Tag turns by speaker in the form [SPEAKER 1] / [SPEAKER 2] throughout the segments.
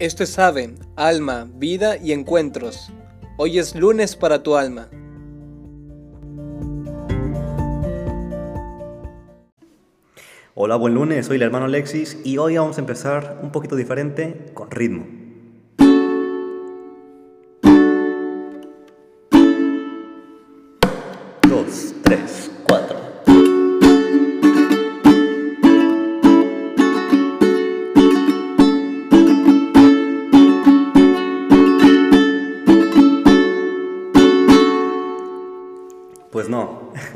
[SPEAKER 1] Esto es Ave, Alma, Vida y Encuentros. Hoy es lunes para tu alma.
[SPEAKER 2] Hola, buen lunes, soy el hermano Alexis y hoy vamos a empezar un poquito diferente con ritmo. Dos, tres,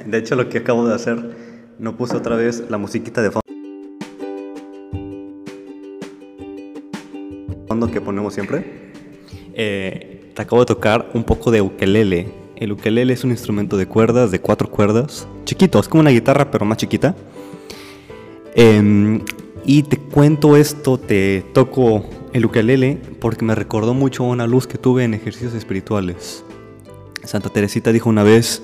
[SPEAKER 2] de hecho lo que acabo de hacer, no puse otra vez la musiquita de fondo que ponemos siempre. Eh, te acabo de tocar un poco de ukelele. El ukelele es un instrumento de cuerdas, de cuatro cuerdas, chiquito, es como una guitarra pero más chiquita. Em, y te cuento esto, te toco el ukelele porque me recordó mucho una luz que tuve en ejercicios espirituales. Santa Teresita dijo una vez,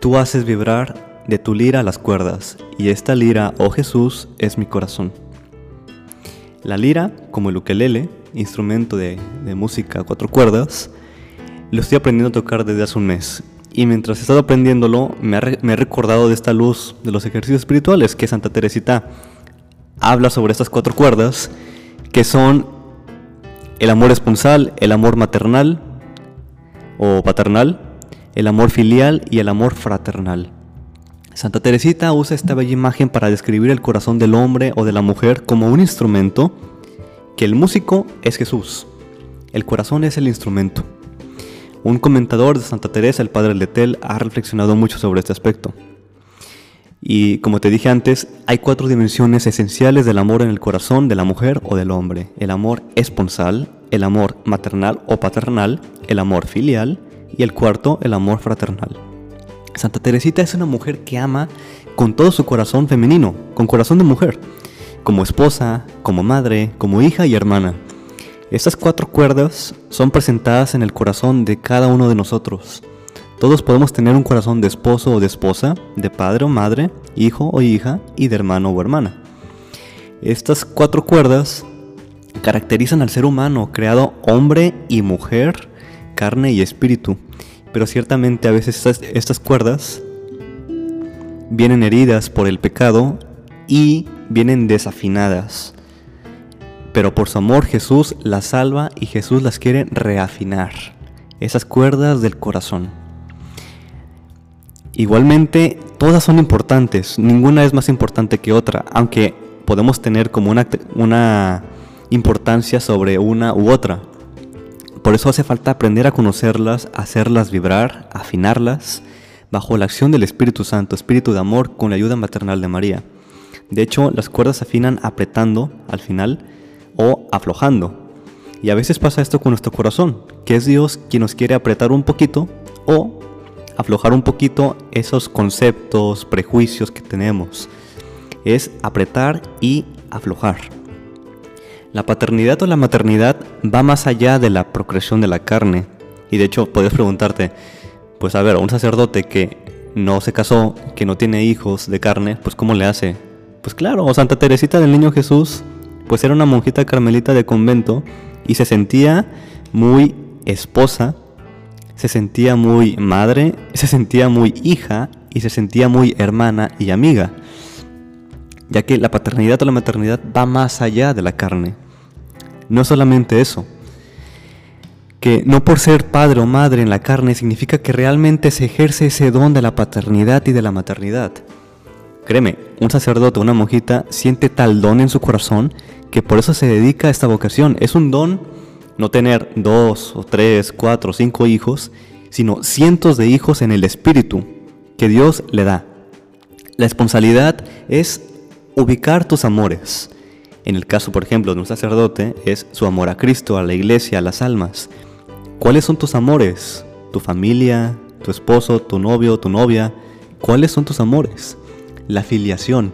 [SPEAKER 2] Tú haces vibrar de tu lira las cuerdas, y esta lira, oh Jesús, es mi corazón. La lira, como el ukelele, instrumento de, música a cuatro cuerdas, lo estoy aprendiendo a tocar desde hace un mes. Y mientras he estado aprendiéndolo, me, he recordado de esta luz de los ejercicios espirituales que Santa Teresita habla sobre estas cuatro cuerdas, que son el amor esponsal, el amor maternal o paternal, el amor filial y el amor fraternal. Santa Teresita usa esta bella imagen para describir el corazón del hombre o de la mujer como un instrumento, que el músico es Jesús, el corazón es el instrumento. Un comentador de Santa Teresa, el padre Letel, ha reflexionado mucho sobre este aspecto. Y como te dije antes, hay cuatro dimensiones esenciales del amor en el corazón de la mujer o del hombre. El amor esponsal, el amor maternal o paternal, el amor filial y el cuarto, el amor fraternal. Santa Teresita es una mujer que ama con todo su corazón femenino, con corazón de mujer, como esposa, como madre, como hija y hermana. Estas cuatro cuerdas son presentadas en el corazón de cada uno de nosotros. Todos podemos tener un corazón de esposo o de esposa, de padre o madre, hijo o hija y de hermano o hermana. Estas cuatro cuerdas caracterizan al ser humano creado hombre y mujer carne y espíritu, pero ciertamente a veces estas, cuerdas vienen heridas por el pecado y vienen desafinadas. Pero por su amor Jesús las salva y Jesús las quiere reafinar. Esas cuerdas del corazón. Igualmente, todas son importantes, ninguna es más importante que otra, aunque podemos tener como una, una importancia sobre una u otra. Por eso hace falta aprender a conocerlas, hacerlas vibrar, afinarlas, bajo la acción del Espíritu Santo, Espíritu de amor, con la ayuda maternal de María. De hecho, las cuerdas se afinan apretando al final o aflojando. Y a veces pasa esto con nuestro corazón, que es Dios quien nos quiere apretar un poquito o aflojar un poquito esos conceptos, prejuicios que tenemos. Es apretar y aflojar. La paternidad o la maternidad va más allá de la procreación de la carne. Y de hecho, puedes preguntarte, pues a ver, un sacerdote que no se casó, que no tiene hijos de carne, pues ¿cómo le hace? Pues claro, Santa Teresita del Niño Jesús, pues era una monjita carmelita de convento y se sentía muy esposa, se sentía muy madre, se sentía muy hija y se sentía muy hermana y amiga ya que la paternidad o la maternidad va más allá de la carne. No solamente eso, que no por ser padre o madre en la carne significa que realmente se ejerce ese don de la paternidad y de la maternidad. Créeme, un sacerdote o una monjita siente tal don en su corazón que por eso se dedica a esta vocación. Es un don no tener dos o tres, cuatro o cinco hijos, sino cientos de hijos en el espíritu que Dios le da. La responsabilidad es ubicar tus amores. En el caso, por ejemplo, de un sacerdote, es su amor a Cristo, a la iglesia, a las almas. ¿Cuáles son tus amores? ¿Tu familia? ¿Tu esposo? ¿Tu novio? ¿Tu novia? ¿Cuáles son tus amores? La filiación.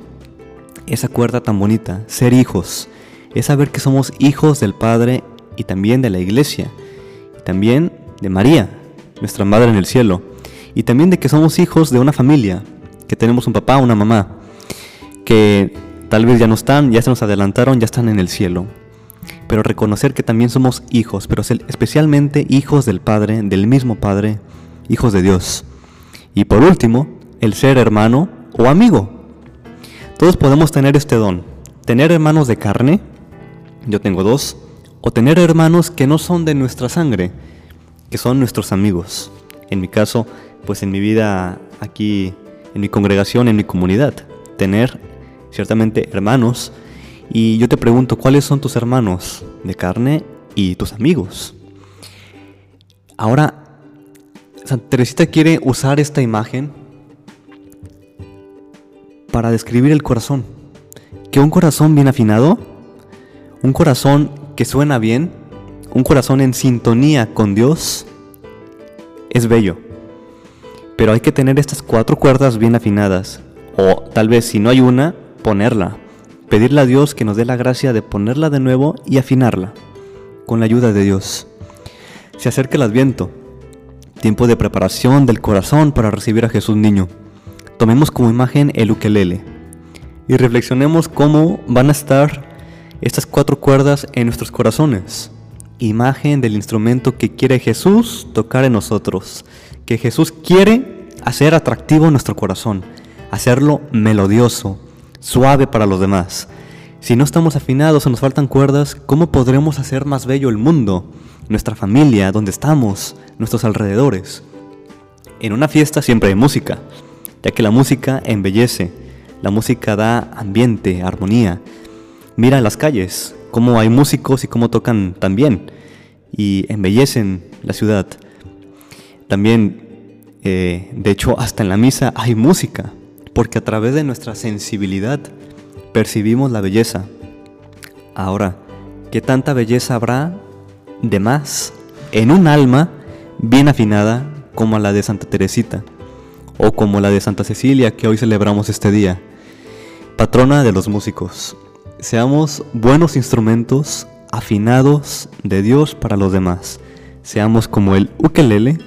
[SPEAKER 2] Esa cuerda tan bonita, ser hijos. Es saber que somos hijos del Padre y también de la iglesia. También de María, nuestra Madre en el cielo. Y también de que somos hijos de una familia, que tenemos un papá, una mamá que tal vez ya no están, ya se nos adelantaron, ya están en el cielo. pero reconocer que también somos hijos, pero especialmente hijos del Padre, del mismo Padre, hijos de Dios. Y por último, el ser hermano o amigo. Todos podemos tener este don, tener hermanos de carne, yo tengo dos, o tener hermanos que no son de nuestra sangre, que son nuestros amigos. En mi caso, pues en mi vida aquí, en mi congregación, en mi comunidad, tener ciertamente hermanos. Y yo te pregunto, ¿cuáles son tus hermanos de carne y tus amigos? Ahora, Santa Teresita quiere usar esta imagen para describir el corazón. Que un corazón bien afinado, un corazón que suena bien, un corazón en sintonía con Dios, es bello. Pero hay que tener estas cuatro cuerdas bien afinadas. O tal vez si no hay una, ponerla. Pedirle a Dios que nos dé la gracia de ponerla de nuevo y afinarla. Con la ayuda de Dios. Se acerca el adviento. Tiempo de preparación del corazón para recibir a Jesús niño. Tomemos como imagen el ukelele. Y reflexionemos cómo van a estar estas cuatro cuerdas en nuestros corazones. Imagen del instrumento que quiere Jesús tocar en nosotros que Jesús quiere hacer atractivo nuestro corazón, hacerlo melodioso, suave para los demás. Si no estamos afinados o nos faltan cuerdas, ¿cómo podremos hacer más bello el mundo, nuestra familia, donde estamos, nuestros alrededores? En una fiesta siempre hay música, ya que la música embellece, la música da ambiente, armonía. Mira las calles, cómo hay músicos y cómo tocan también y embellecen la ciudad. También, eh, de hecho, hasta en la misa hay música, porque a través de nuestra sensibilidad percibimos la belleza. Ahora, ¿qué tanta belleza habrá de más en un alma bien afinada como la de Santa Teresita o como la de Santa Cecilia que hoy celebramos este día? Patrona de los músicos. Seamos buenos instrumentos afinados de Dios para los demás. Seamos como el ukelele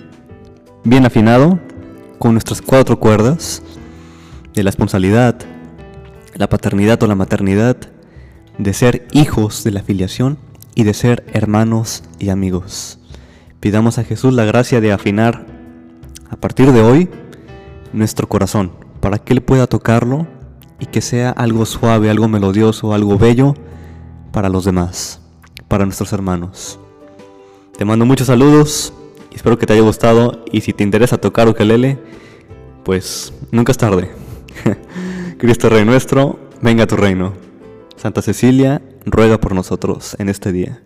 [SPEAKER 2] bien afinado con nuestras cuatro cuerdas de la responsabilidad, la paternidad o la maternidad, de ser hijos de la filiación y de ser hermanos y amigos. Pidamos a Jesús la gracia de afinar a partir de hoy nuestro corazón para que Él pueda tocarlo y que sea algo suave, algo melodioso, algo bello para los demás, para nuestros hermanos. Te mando muchos saludos Espero que te haya gustado y si te interesa tocar ukelele, pues nunca es tarde. Cristo Rey nuestro, venga a tu reino. Santa Cecilia, ruega por nosotros en este día.